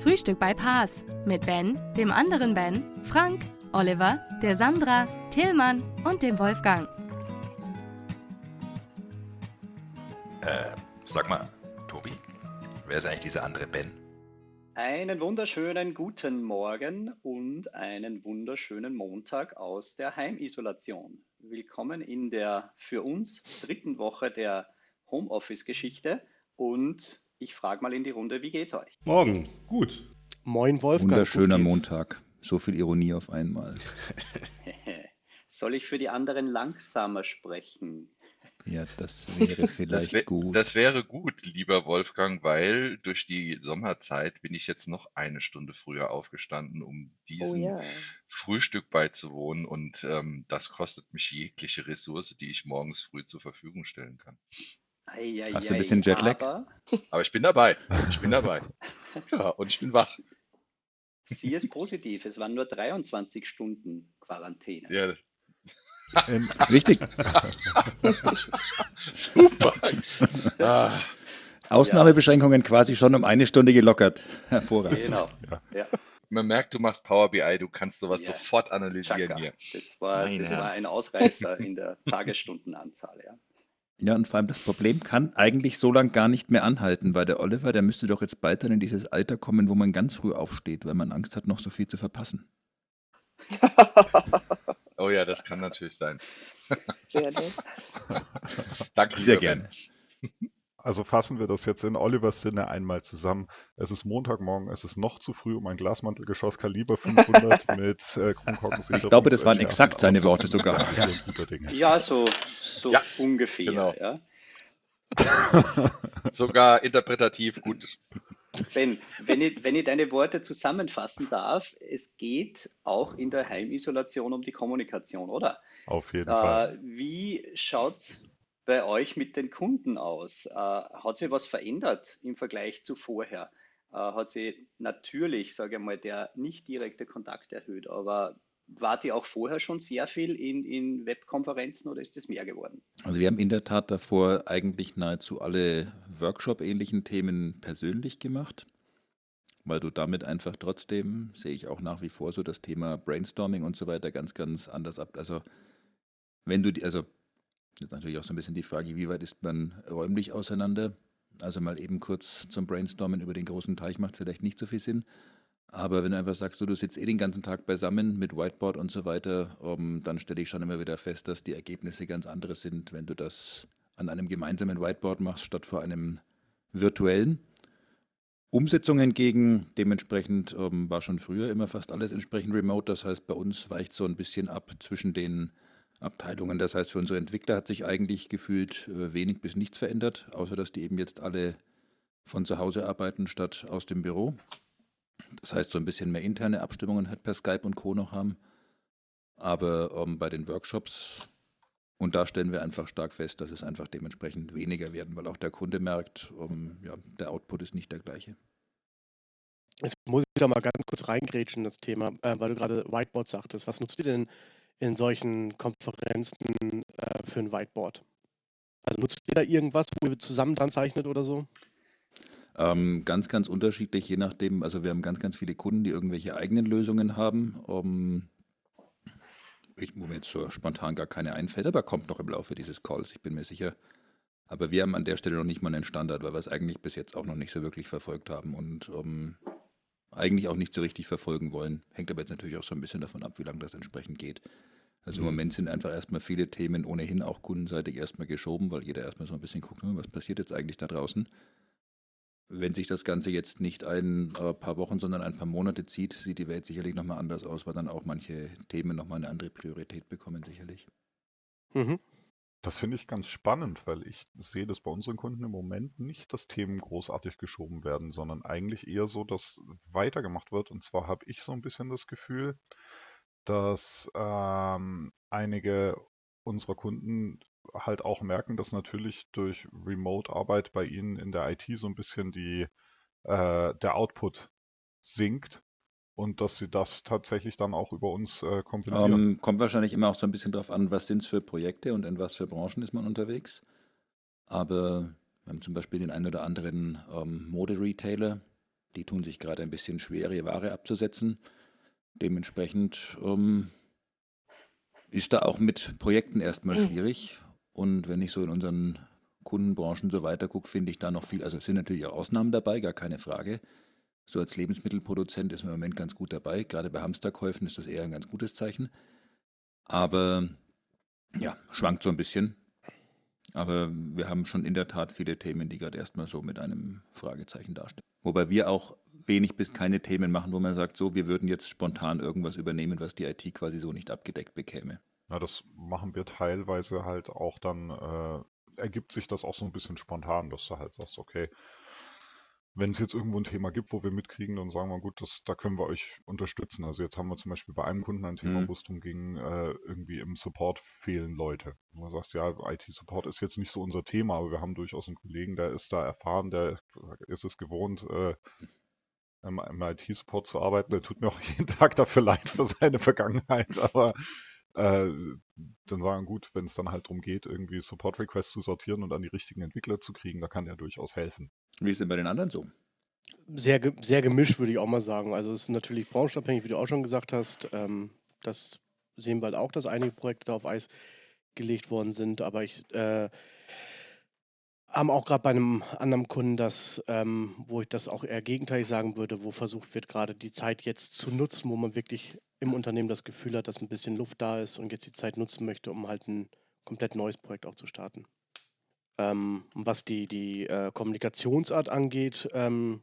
Frühstück bei Paas mit Ben, dem anderen Ben, Frank, Oliver, der Sandra, Tillmann und dem Wolfgang. Äh, sag mal, Tobi, wer ist eigentlich dieser andere Ben? Einen wunderschönen guten Morgen und einen wunderschönen Montag aus der Heimisolation. Willkommen in der für uns dritten Woche der Homeoffice-Geschichte und ich frage mal in die Runde, wie geht's euch? Morgen, gut. Moin, Wolfgang. Wunderschöner. Montag. So viel Ironie auf einmal. Soll ich für die anderen langsamer sprechen? Ja, das wäre Das, vielleicht wär, gut. das wäre gut, lieber Wolfgang, weil durch die Sommerzeit bin ich jetzt noch eine Stunde früher aufgestanden, um diesem ja. Frühstück beizuwohnen und ähm, das kostet mich jegliche Ressource, die ich morgens früh zur Verfügung stellen kann. Ei, ei, Hast du ein ei, bisschen Jetlag? Aber Aber ich bin dabei. Ich bin dabei. Ja, und ich bin wach. sie ist positiv. Es waren nur 23 Stunden Quarantäne. Ja, Ähm, Richtig. super. Ah, Ausnahmebeschränkungen quasi schon um eine Stunde gelockert. Hervorragend. Genau. Ja. man merkt, du machst Power BI, du kannst sowas Ja. sofort analysieren Chaka. hier. Das war, das war ein Ausreißer in der Tagesstundenanzahl. Ja. Ja, und vor allem das Problem kann eigentlich so lange gar nicht mehr anhalten, weil der Oliver, der müsste doch jetzt bald dann in dieses Alter kommen, wo man ganz früh aufsteht, weil man Angst hat, noch so viel zu verpassen. Oh ja, das kann natürlich sein. Sehr nett. Danke, Sehr lieber Ben. Also fassen wir das jetzt in Olivers Sinne einmal zusammen. Es ist Montagmorgen, es ist noch zu früh, um ein Glasmantelgeschoss Kaliber 500 mit äh, Kronkorkensicherung Ich glaube, das waren exakt seine aber Worte sogar. Ja, so, so Ja, ungefähr. genau. Ja. Sogar interpretativ gut. Ben, wenn ich, wenn ich deine Worte zusammenfassen darf, es geht auch in der Heimisolation um die Kommunikation, oder? Auf jeden Fall. Äh, wie schaut bei euch mit den Kunden aus? Äh, hat sich was verändert im Vergleich zu vorher? Äh, hat sich natürlich, sage ich mal, der nicht direkte Kontakt erhöht, aber wart ihr auch vorher schon sehr viel in, in Webkonferenzen oder ist das mehr geworden? Also wir haben in der Tat davor eigentlich nahezu alle Workshop-ähnlichen Themen persönlich gemacht, weil du damit einfach trotzdem, sehe ich auch nach wie vor so das Thema Brainstorming und so weiter ganz, ganz anders ab. Also wenn du, die, also ist natürlich auch so ein bisschen die Frage, wie weit ist man räumlich auseinander? Also mal eben kurz zum Brainstormen über den großen Teich macht vielleicht nicht so viel Sinn. Aber wenn du einfach sagst, so, du sitzt eh den ganzen Tag beisammen mit Whiteboard und so weiter, um, dann stelle ich schon immer wieder fest, dass die Ergebnisse ganz andere sind, wenn du das an einem gemeinsamen Whiteboard machst, statt vor einem virtuellen. Umsetzung hingegen, dementsprechend ähm, war schon früher immer fast alles entsprechend remote. Das heißt, bei uns weicht so ein bisschen ab zwischen den Abteilungen. Das heißt, für unsere Entwickler hat sich eigentlich gefühlt äh, wenig bis nichts verändert, außer dass die eben jetzt alle von zu Hause arbeiten statt aus dem Büro. Das heißt, so ein bisschen mehr interne Abstimmungen halt per Skype und Co. noch haben. Aber ähm, bei den Workshops, und da stellen wir einfach stark fest, dass es einfach dementsprechend weniger werden, weil auch der Kunde merkt, ähm, ja, der Output ist nicht der gleiche. Jetzt muss ich da mal ganz kurz reingrätschen, das Thema, äh, weil du gerade Whiteboard sagtest. Was nutzt ihr denn in solchen Konferenzen äh, für ein Whiteboard? Also nutzt ihr da irgendwas, wo ihr zusammen dran zeichnet oder so? Ähm, ganz, ganz unterschiedlich, je nachdem. Also wir haben ganz, ganz viele Kunden, die irgendwelche eigenen Lösungen haben. Um, ich, wo mir jetzt so spontan gar keine einfällt, aber kommt noch im Laufe dieses Calls, ich bin mir sicher. Aber wir haben an der Stelle noch nicht mal einen Standard, weil wir es eigentlich bis jetzt auch noch nicht so wirklich verfolgt haben und um, eigentlich auch nicht so richtig verfolgen wollen. Hängt aber jetzt natürlich auch so ein bisschen davon ab, wie lange das entsprechend geht. Also im Moment sind einfach erstmal viele Themen ohnehin auch kundenseitig erstmal geschoben, weil jeder erstmal so ein bisschen guckt, hm, was passiert jetzt eigentlich da draußen. Wenn sich das Ganze jetzt nicht ein äh, paar Wochen, sondern ein paar Monate zieht, sieht die Welt sicherlich nochmal anders aus, weil dann auch manche Themen nochmal eine andere Priorität bekommen, sicherlich. Mhm. Das finde ich ganz spannend, weil ich sehe, dass bei unseren Kunden im Moment nicht, dass Themen großartig geschoben werden, sondern eigentlich eher so, dass weitergemacht wird. Und zwar habe ich so ein bisschen das Gefühl, dass ähm, einige unserer Kunden halt auch merken, dass natürlich durch Remote-Arbeit bei ihnen in der IT so ein bisschen die, äh, der Output sinkt und dass sie das tatsächlich dann auch über uns äh, kompensieren. Ähm, kommt wahrscheinlich immer auch so ein bisschen drauf an, was sind es für Projekte und in was für Branchen ist man unterwegs. Aber wir haben zum Beispiel den einen oder anderen ähm, Mode-Retailer, die tun sich gerade ein bisschen schwer, ihre Ware abzusetzen. Dementsprechend ähm, ist da auch mit Projekten erstmal Mhm. schwierig. Und wenn ich so in unseren Kundenbranchen so weiter gucke, finde ich da noch viel, also es sind natürlich auch Ausnahmen dabei, gar keine Frage. So als Lebensmittelproduzent ist man im Moment ganz gut dabei. Gerade bei Hamsterkäufen ist das eher ein ganz gutes Zeichen. Aber ja, schwankt so ein bisschen. Aber wir haben schon in der Tat viele Themen, die gerade erstmal so mit einem Fragezeichen dastehen. Wobei wir auch wenig bis keine Themen machen, wo man sagt, so, wir würden jetzt spontan irgendwas übernehmen, was die IT quasi so nicht abgedeckt bekäme. Na, das machen wir teilweise halt auch dann, äh, ergibt sich das auch so ein bisschen spontan, dass du halt sagst, okay, wenn es jetzt irgendwo ein Thema gibt, wo wir mitkriegen, dann sagen wir, gut, das, da können wir euch unterstützen. Also jetzt haben wir zum Beispiel bei einem Kunden ein Thema, Mhm. wo es darum ging, äh, irgendwie im Support fehlen Leute. Und du sagst, ja, IT-Support ist jetzt nicht so unser Thema, aber wir haben durchaus einen Kollegen, der ist da erfahren, der ist es gewohnt, äh, im, im IT-Support zu arbeiten. Der tut mir auch jeden Tag dafür leid für seine Vergangenheit, aber äh, dann sagen, gut, wenn es dann halt darum geht, irgendwie Support-Requests zu sortieren und an die richtigen Entwickler zu kriegen, da kann er durchaus helfen. Wie ist denn bei den anderen so? Sehr, sehr gemischt, würde ich auch mal sagen. Also es ist natürlich branchenabhängig, wie du auch schon gesagt hast. Ähm, das sehen wir halt auch, dass einige Projekte da auf Eis gelegt worden sind. Aber ich äh, haben auch gerade bei einem anderen Kunden das, ähm, wo ich das auch eher gegenteilig sagen würde, wo versucht wird, gerade die Zeit jetzt zu nutzen, wo man wirklich im Unternehmen das Gefühl hat, dass ein bisschen Luft da ist und jetzt die Zeit nutzen möchte, um halt ein komplett neues Projekt auch zu starten. Ähm, was die, die äh, Kommunikationsart angeht, ähm,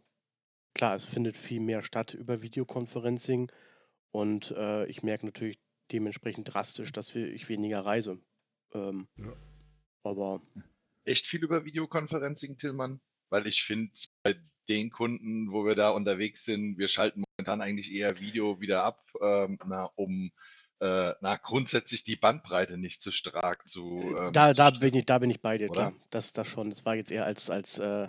klar, es findet viel mehr statt über Videoconferencing und äh, ich merke natürlich dementsprechend drastisch, dass ich weniger reise. Ähm, Ja. Aber Echt viel über Videoconferencing, Tillmann, weil ich finde, bei den Kunden, wo wir da unterwegs sind, wir schalten momentan eigentlich eher Video wieder ab, ähm, na, um äh, na, grundsätzlich die Bandbreite nicht zu stark zu. Ähm, da, zu da, stressen. bin ich, da bin ich bei dir, oder? klar. Das, das schon. Das war jetzt eher als, als, äh,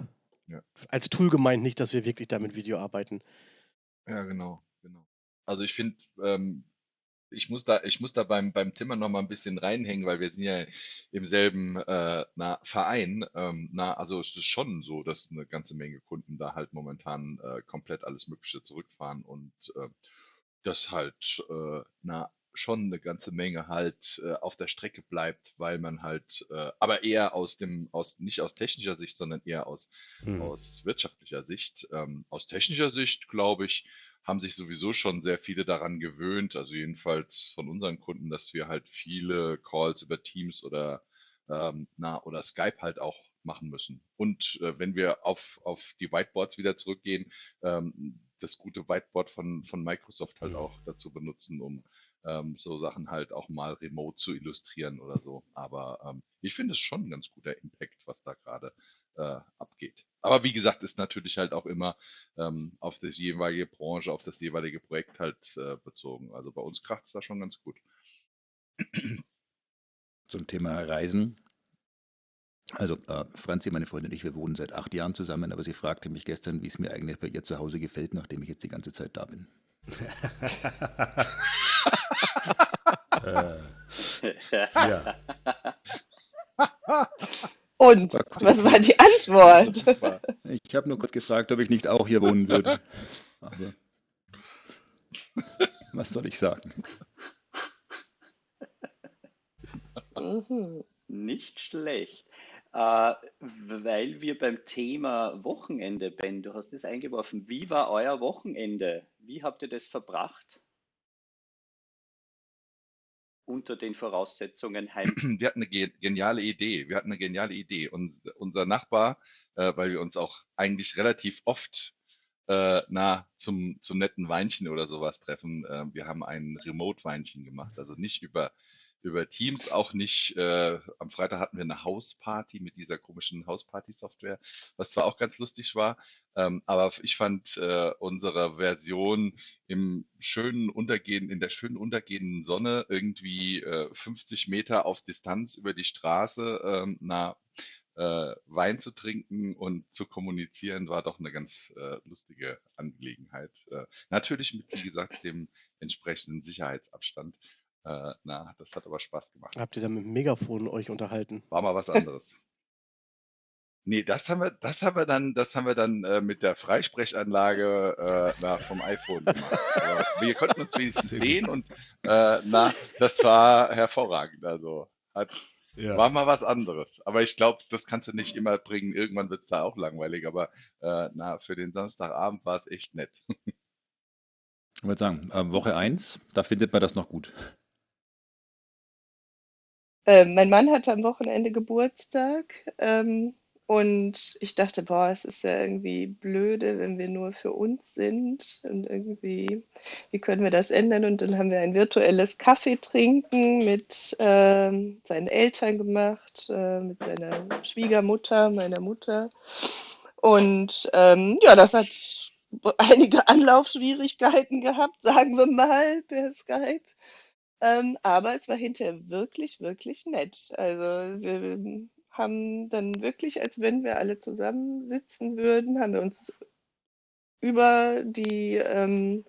Ja. als Tool gemeint, nicht, dass wir wirklich da mit Video arbeiten. Ja, genau, genau. Also ich finde, ähm, ich muss da, ich muss da beim, beim Timmer noch mal ein bisschen reinhängen, weil wir sind ja im selben äh, na, Verein. Ähm, na, also es ist schon so, dass eine ganze Menge Kunden da halt momentan äh, komplett alles Mögliche zurückfahren und äh, das halt äh, na schon eine ganze Menge halt äh, auf der Strecke bleibt, weil man halt, äh, aber eher aus dem, aus nicht aus technischer Sicht, sondern eher aus Hm. aus wirtschaftlicher Sicht. Ähm, aus technischer Sicht, glaube ich, haben sich sowieso schon sehr viele daran gewöhnt, also jedenfalls von unseren Kunden, dass wir halt viele Calls über Teams oder ähm, na oder Skype halt auch machen müssen. Und äh, wenn wir auf, auf die Whiteboards wieder zurückgehen, ähm, das gute Whiteboard von, von Microsoft halt auch dazu benutzen, um ähm, so Sachen halt auch mal remote zu illustrieren oder so. Aber ähm, ich finde es schon ein ganz guter Impact, was da gerade äh, abgeht. Aber wie gesagt, ist natürlich halt auch immer ähm, auf das jeweilige Branche, auf das jeweilige Projekt halt äh, bezogen. Also bei uns kracht es da schon ganz gut. Zum Thema Reisen. Also äh, Franzi, meine Freundin und ich, wir wohnen seit acht Jahren zusammen, aber sie fragte mich gestern, wie es mir eigentlich bei ihr zu Hause gefällt, nachdem ich jetzt die ganze Zeit da bin. äh, ja. Und was war die Antwort? Ich habe nur kurz gefragt, ob ich nicht auch hier wohnen würde. Aber was soll ich sagen? Mhm. Nicht schlecht. Äh, weil wir beim Thema Wochenende, Ben, du hast es eingeworfen. Wie war euer Wochenende? Wie habt ihr das verbracht? Unter den Voraussetzungen heim. wir hatten eine ge- geniale Idee. Wir hatten eine geniale Idee. Und unser Nachbar, äh, weil wir uns auch eigentlich relativ oft äh, na, zum, zum netten Weinchen oder sowas treffen, äh, wir haben ein Remote-Weinchen gemacht. Also nicht über über Teams, auch nicht. Äh, am Freitag hatten wir eine Hausparty mit dieser komischen Hausparty-Software, was zwar auch ganz lustig war, ähm, aber ich fand äh, unsere Version im schönen Untergehen, in der schönen untergehenden Sonne irgendwie äh, 50 Meter auf Distanz über die Straße, ähm, na, äh, Wein zu trinken und zu kommunizieren, war doch eine ganz äh, lustige Angelegenheit. Äh, natürlich mit, wie gesagt, dem entsprechenden Sicherheitsabstand. Äh, na, das hat aber Spaß gemacht. Habt ihr da mit dem Megafon euch unterhalten? War mal was anderes. Nee, das haben wir, das haben wir dann, das haben wir dann äh, mit der Freisprechanlage äh, na, vom iPhone gemacht. Aber wir konnten uns wenigstens sehen und äh, na, das war hervorragend. Also hat, Ja. war mal was anderes. Aber ich glaube, das kannst du nicht immer bringen. Irgendwann wird es da auch langweilig. Aber äh, na, für den Samstagabend war es echt nett. Ich würde sagen, äh, Woche 1, da findet man das noch gut. Äh, mein Mann hatte am Wochenende Geburtstag ähm, und ich dachte, boah, es ist ja irgendwie blöde, wenn wir nur für uns sind und irgendwie, wie können wir das ändern? Und dann haben wir ein virtuelles Kaffeetrinken mit ähm, seinen Eltern gemacht, äh, mit seiner Schwiegermutter, meiner Mutter. Und ähm, ja, das hat einige Anlaufschwierigkeiten gehabt, sagen wir mal, per Skype. Ähm, aber es war hinterher wirklich, wirklich nett. Also wir haben dann wirklich, als wenn wir alle zusammensitzen würden, haben wir uns über die ähm,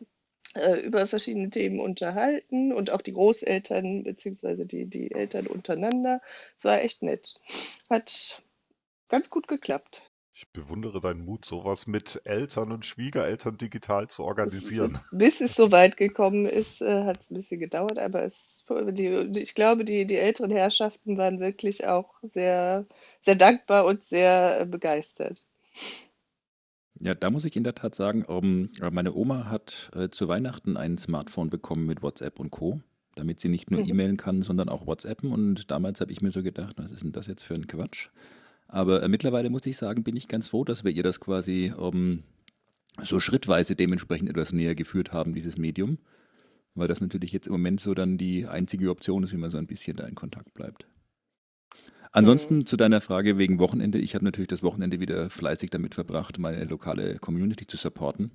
äh, über verschiedene Themen unterhalten und auch die Großeltern beziehungsweise die, die Eltern untereinander. Es war echt nett. Hat ganz gut geklappt. Ich bewundere deinen Mut, sowas mit Eltern und Schwiegereltern digital zu organisieren. Bis es so weit gekommen ist, äh, hat es ein bisschen gedauert, aber es, die, ich glaube, die, die älteren Herrschaften waren wirklich auch sehr, sehr dankbar und sehr äh, begeistert. Ja, da muss ich in der Tat sagen, ähm, meine Oma hat äh, zu Weihnachten ein Smartphone bekommen mit WhatsApp und Co., damit sie nicht nur Mhm. E-Mailen kann, sondern auch WhatsAppen. Und damals habe ich mir so gedacht, was ist denn das jetzt für ein Quatsch? Aber äh, mittlerweile muss ich sagen, bin ich ganz froh, dass wir ihr das quasi ähm, so schrittweise dementsprechend etwas näher geführt haben, dieses Medium. Weil das natürlich jetzt im Moment so dann die einzige Option ist, wie man so ein bisschen da in Kontakt bleibt. Ansonsten zu deiner Frage wegen Wochenende. Ich habe natürlich das Wochenende wieder fleißig damit verbracht, meine lokale Community zu supporten.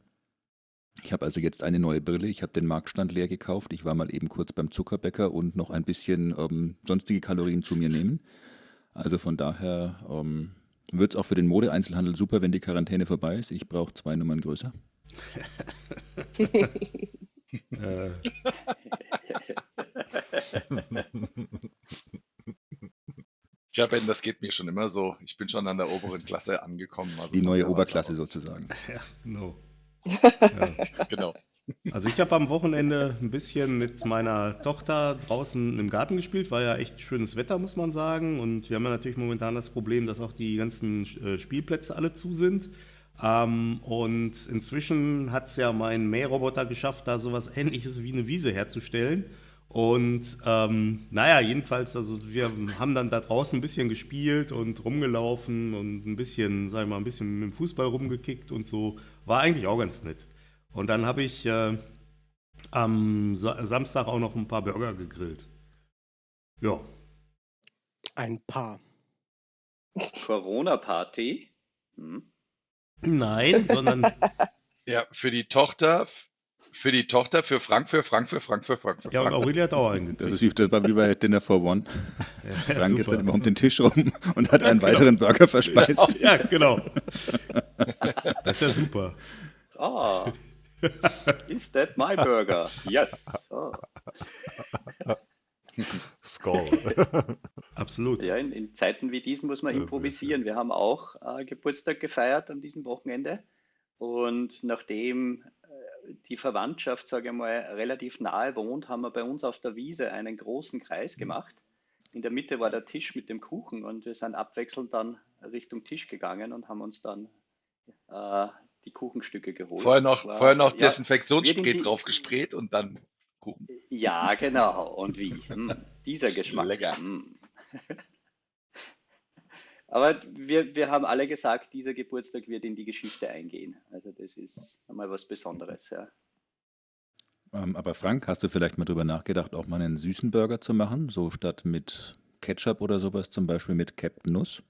Ich habe also jetzt eine neue Brille. Ich habe den Marktstand leer gekauft. Ich war mal eben kurz beim Zuckerbäcker und noch ein bisschen ähm, sonstige Kalorien zu mir nehmen. Also von daher ähm, wird es auch für den Modeeinzelhandel super, wenn die Quarantäne vorbei ist. Ich brauche zwei Nummern größer. Äh, Tja, Ben, das geht mir schon immer so. Ich bin schon an der oberen Klasse angekommen. Also Die neue Oberklasse aus. sozusagen. ja, genau. Genau. Also ich habe am Wochenende ein bisschen mit meiner Tochter draußen im Garten gespielt. War ja echt schönes Wetter, muss man sagen. Und wir haben ja natürlich momentan das Problem, dass auch die ganzen äh, Spielplätze alle zu sind. Ähm, und inzwischen hat es ja mein Mähroboter geschafft, da sowas ähnliches wie eine Wiese herzustellen. Und ähm, naja, jedenfalls, also wir haben dann da draußen ein bisschen gespielt und rumgelaufen und ein bisschen, sag ich mal, ein bisschen mit dem Fußball rumgekickt und so. War eigentlich auch ganz nett. Und dann habe ich äh, am Sa Samstag auch noch ein paar Burger gegrillt. Ja. Ein Paar. Corona-Party? Hm. Nein, sondern Ja, für die Tochter, für die Tochter, für Frank, für Frank, für Frank, für Frank, für ja, und Frank. Aurelia hat auch Das eingekriegt. ist wie, das war wie bei Dinner for One. Ja, Frank ist super. dann immer um den Tisch rum und hat einen genau. weiteren Burger verspeist. Ja, genau. Das ist ja super. Ah, is that my burger? Yes. Ah. Score. Absolut. Ja, in, in Zeiten wie diesen muss man sehr improvisieren. Wir haben auch äh, Geburtstag gefeiert an diesem Wochenende. Und nachdem äh, die Verwandtschaft, sage ich mal, relativ nahe wohnt, haben wir bei uns auf der Wiese einen großen Kreis gemacht. In der Mitte war der Tisch mit dem Kuchen und wir sind abwechselnd dann Richtung Tisch gegangen und haben uns dann äh, die Kuchenstücke geholt. Vorher noch, War- vorher noch ja, Desinfektionsspray drauf gesprayt und dann Kuchen. Ja, genau. Und wie? Hm, dieser Geschmack. Lecker. Hm. Aber wir, wir haben alle gesagt, dieser Geburtstag wird in die Geschichte eingehen. Also das ist einmal was Besonderes. Ja. Ähm, aber Frank, hast du vielleicht mal drüber nachgedacht, auch mal einen süßen Burger zu machen? So statt mit Ketchup oder sowas, zum Beispiel mit Captain Nuss?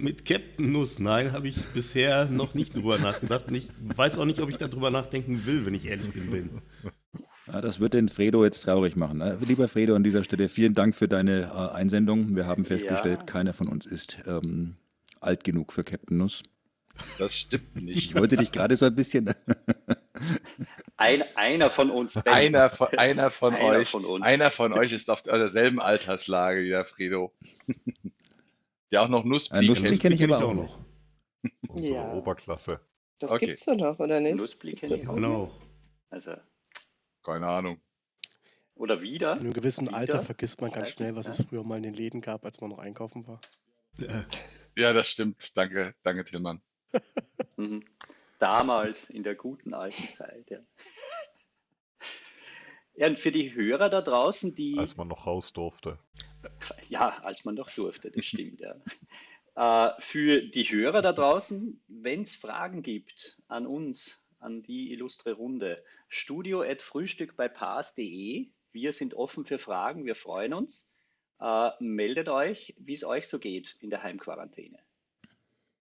Mit Captain Nuss, nein, habe ich bisher noch nicht drüber nachgedacht. Und ich weiß auch nicht, ob ich darüber nachdenken will, wenn ich ehrlich bin. Ja, das wird den Fredo jetzt traurig machen. Äh, Lieber Fredo, an dieser Stelle vielen Dank für deine äh, Einsendung. Wir haben festgestellt, Ja. keiner von uns ist ähm, alt genug für Captain Nuss. Das stimmt Ich nicht. wollte dich gerade so ein bisschen. Ein, einer von uns. Ben. Einer von, einer von Einer euch, von uns. einer von euch ist auf derselben Alterslage wie der Fredo. Der auch noch Äh, Nussbli Nussbli kennt. kenne ich aber auch noch. Unsere Ja. Oberklasse. Das Okay. gibt's doch noch, oder nicht? Nussbli Gibt's kenne ich auch. Genau. Also, Keine Ahnung. oder wieder. In einem gewissen Wieder? Alter vergisst man ganz schnell, was ja. es früher mal in den Läden gab, als man noch einkaufen war. Ja, das stimmt. Danke, danke, Tillmann. Mhm. Damals, in der guten alten Zeit, ja. Ja, und für die Hörer da draußen, die, Als man noch raus durfte. ja, als man noch durfte, das stimmt, ja. Äh, für die Hörer da draußen, wenn es Fragen gibt an uns, an die illustre Runde, studio.frühstück bei paas.de. Wir sind offen für Fragen, wir freuen uns. Äh, meldet euch, wie es euch so geht in der Heimquarantäne.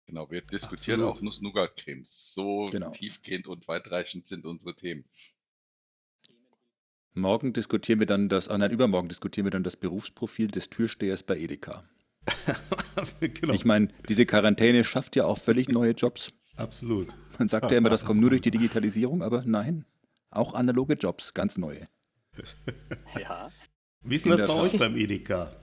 Genau, wir diskutieren Absolut. auch Nuss-Nougat-Cremes. So Genau. tiefgehend und weitreichend sind unsere Themen. Morgen diskutieren wir dann das, ah nein, übermorgen diskutieren wir dann das Berufsprofil des Türstehers bei Edeka. genau. Ich meine, diese Quarantäne schafft ja auch völlig neue Jobs. Absolut. Man sagt ja immer, das kommt nur durch die Digitalisierung, aber nein, auch analoge Jobs, ganz neue. Ja, Wie ist denn das bei euch beim Edeka?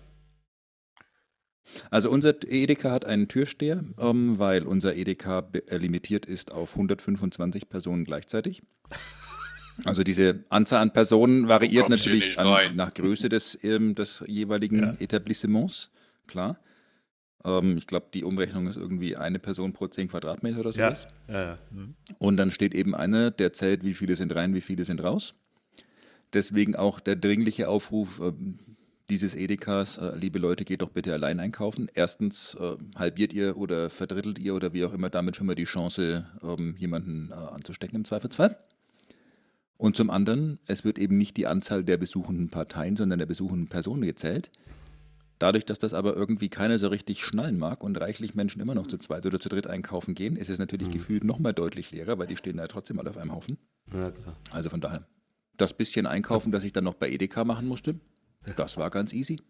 Also unser Edeka hat einen Türsteher, ähm, weil unser Edeka äh, limitiert ist auf 125 Personen gleichzeitig. Also diese Anzahl an Personen variiert natürlich an, nach Größe des, ähm, des jeweiligen Ja. Etablissements, klar. Ähm, ich glaube, die Umrechnung ist irgendwie eine Person pro 10 Quadratmeter oder Ja, sowas. ja, ja. Und dann steht eben einer, der zählt, wie viele sind rein, wie viele sind raus. Deswegen auch der dringliche Aufruf ähm, dieses Edekas, äh, liebe Leute, geht doch bitte allein einkaufen. Erstens äh, halbiert ihr oder verdrittelt ihr oder wie auch immer damit schon mal die Chance, ähm, jemanden äh, anzustecken im Zweifelsfall. Und zum anderen, es wird eben nicht die Anzahl der besuchenden Parteien, sondern der besuchenden Personen gezählt. Dadurch, dass das aber irgendwie keiner so richtig schnallen mag und reichlich Menschen immer noch zu zweit oder zu dritt einkaufen gehen, ist es natürlich Mhm. gefühlt noch mal deutlich leerer, weil die stehen da trotzdem alle auf einem Haufen. Ja, klar. Also von daher, das bisschen Einkaufen, das ich dann noch bei Edeka machen musste, das war ganz easy.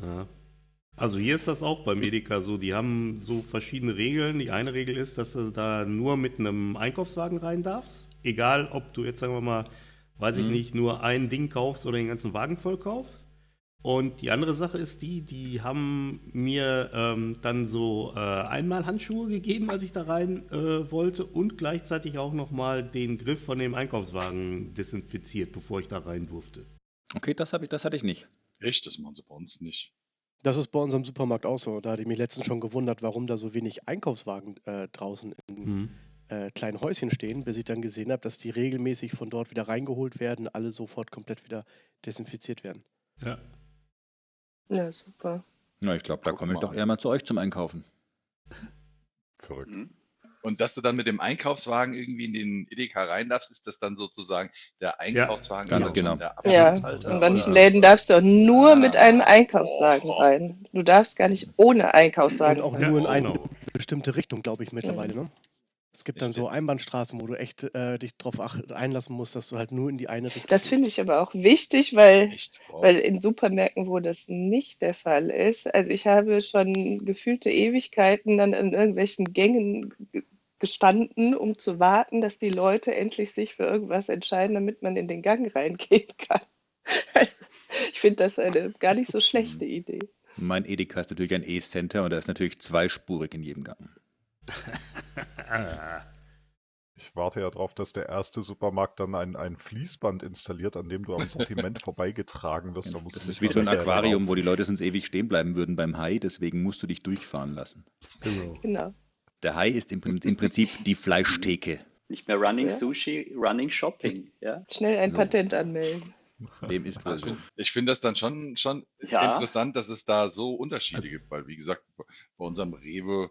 Ja. Also hier ist das auch beim Edeka so. Die haben so verschiedene Regeln. Die eine Regel ist, dass du da nur mit einem Einkaufswagen rein darfst. Egal, ob du jetzt, sagen wir mal, weiß ich Mhm. nicht, nur ein Ding kaufst oder den ganzen Wagen voll kaufst. Und die andere Sache ist die, die haben mir ähm, dann so äh, einmal Handschuhe gegeben, als ich da rein äh, wollte und gleichzeitig auch nochmal den Griff von dem Einkaufswagen desinfiziert, bevor ich da rein durfte. Okay, das, ich, das hatte ich nicht. Echt, das machen sie bei uns nicht. Das ist bei unserem Supermarkt auch so. Da hatte ich mich letztens schon gewundert, warum da so wenig Einkaufswagen äh, draußen in Mhm. Äh, kleinen Häuschen stehen, bis ich dann gesehen habe, dass die regelmäßig von dort wieder reingeholt werden, alle sofort komplett wieder desinfiziert werden. Ja. Ja, super. Na, ich glaube, da komme ich doch eher mal zu euch zum Einkaufen. Verrückt. Mhm. Und dass du dann mit dem Einkaufswagen irgendwie in den Edeka rein darfst, ist das dann sozusagen der Einkaufswagen ganz ist auch genau. der Ja, in manchen? Läden darfst du auch nur Ah. mit einem Einkaufswagen rein. Du darfst gar nicht ohne Einkaufswagen Und auch rein. nur in Ja, eine genau. bestimmte Richtung, glaube ich, mittlerweile. Ne? Es gibt dann so. Einbahnstraßen, wo du echt äh, dich darauf einlassen musst, dass du halt nur in die eine Richtung Das finde ich aber auch wichtig, weil? Wow. weil in Supermärkten, wo das nicht der Fall ist, also ich habe schon gefühlte Ewigkeiten dann in irgendwelchen Gängen ge- gestanden, um zu warten, dass die Leute endlich sich für irgendwas entscheiden, damit man in den Gang reingehen kann. Ich finde das eine gar nicht so schlechte Idee. Mein Edeka ist natürlich ein E-Center und da ist natürlich zweispurig in jedem Gang. Ich warte ja darauf, dass der erste Supermarkt dann ein, ein Fließband installiert, an dem du am Sortiment vorbeigetragen wirst. Da musst Das du ist wie so ein Aquarium, laufen. wo die Leute sonst ewig stehen bleiben würden beim Hai, deswegen musst du dich durchfahren lassen. Genau. Genau. Der Hai ist im, im Prinzip die Fleischtheke. Nicht mehr Running Ja. Sushi, Running Shopping. Ja, Schnell ein So. Patent anmelden. Dem ist wohl Ich finde find das dann schon, schon Ja. interessant, dass es da so Unterschiede gibt, weil wie gesagt, bei unserem Rewe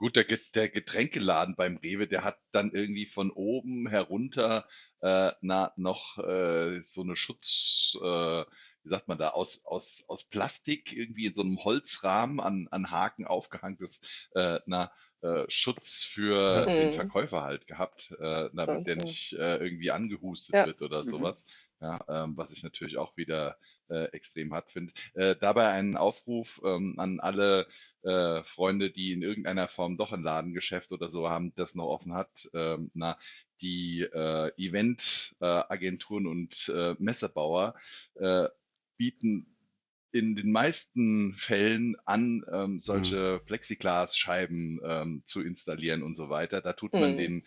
Gut, der, der Getränkeladen beim Rewe, der hat dann irgendwie von oben herunter äh, na, noch äh, so eine Schutz, äh, wie sagt man da, aus, aus, aus Plastik irgendwie in so einem Holzrahmen an, an Haken aufgehangtes äh, na, äh, Schutz für den Mhm. Verkäufer halt gehabt, äh, damit der nicht äh, irgendwie angehustet Ja. wird oder Mhm. Ja, ähm, was ich natürlich auch wieder äh, extrem hart finde. Äh, dabei einen Aufruf ähm, an alle äh, Freunde, die in irgendeiner Form doch ein Ladengeschäft oder so haben, das noch offen hat. Ähm, na, die äh, Eventagenturen und äh, Messebauer äh, bieten in den meisten Fällen an, ähm, solche Plexiglasscheiben ähm, zu installieren und so weiter. Da tut man Mhm. den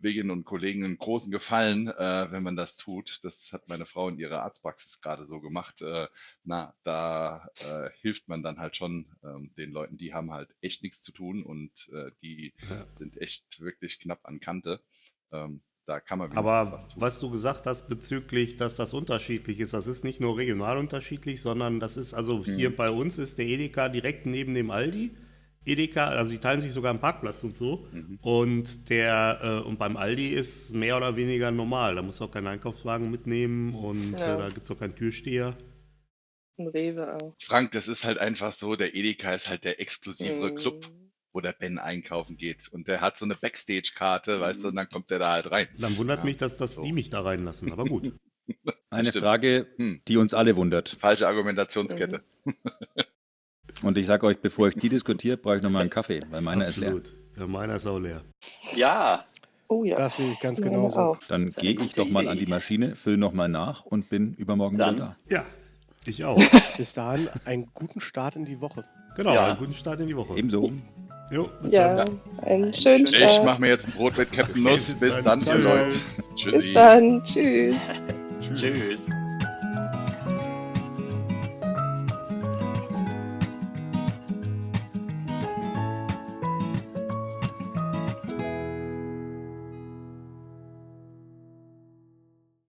Kolleginnen und Kollegen einen großen Gefallen, äh, wenn man das tut. Das hat meine Frau in ihrer Arztpraxis gerade so gemacht. Äh, na, da äh, hilft man dann halt schon ähm, den Leuten, die haben halt echt nichts zu tun und äh, die Ja. sind echt wirklich knapp an Kante. Ähm, da kann man Aber was was du gesagt hast bezüglich, dass das unterschiedlich ist, das ist nicht nur regional unterschiedlich, sondern das ist, also hier Mhm. bei uns ist der Edeka direkt neben dem Aldi. Edeka, also die teilen sich sogar einen Parkplatz und so. Mhm. Und der äh, und beim Aldi ist mehr oder weniger normal. Da musst du auch keinen Einkaufswagen mitnehmen und Ja. äh, da gibt es auch keinen Türsteher. Ein Rewe auch. Frank, das ist halt einfach so, der Edeka ist halt der exklusivere Mhm. Club, wo der Ben einkaufen geht. Und der hat so eine Backstage-Karte, weißt du, und dann kommt der da halt rein. Dann wundert Ja, mich, dass das so. die mich da reinlassen. Aber gut. Eine. Frage, Hm. die uns alle wundert. Falsche Argumentationskette. Und ich sage euch, bevor ich die diskutiere, brauche ich nochmal einen Kaffee, weil meiner ist leer. Absolut. Ja, meiner ist auch leer. Ja, Oh ja. Das sehe ich ganz Meine genauso. Dann gehe ich doch mal an Idee. die Maschine, fülle nochmal nach und bin übermorgen Dann- wieder Ja, ich auch. Bis dahin einen guten Start in die Woche. Genau, Ja. einen guten Start in die Woche. da. Ebenso. Jo, bis Ja, dann. einen schönen Ich Ich Start. mache mir jetzt ein Brot mit Captain Nuss. bis Bis dann. dann, Leute. Tschüss. Tschüssi. Bis dann. Tschüss. tschüss.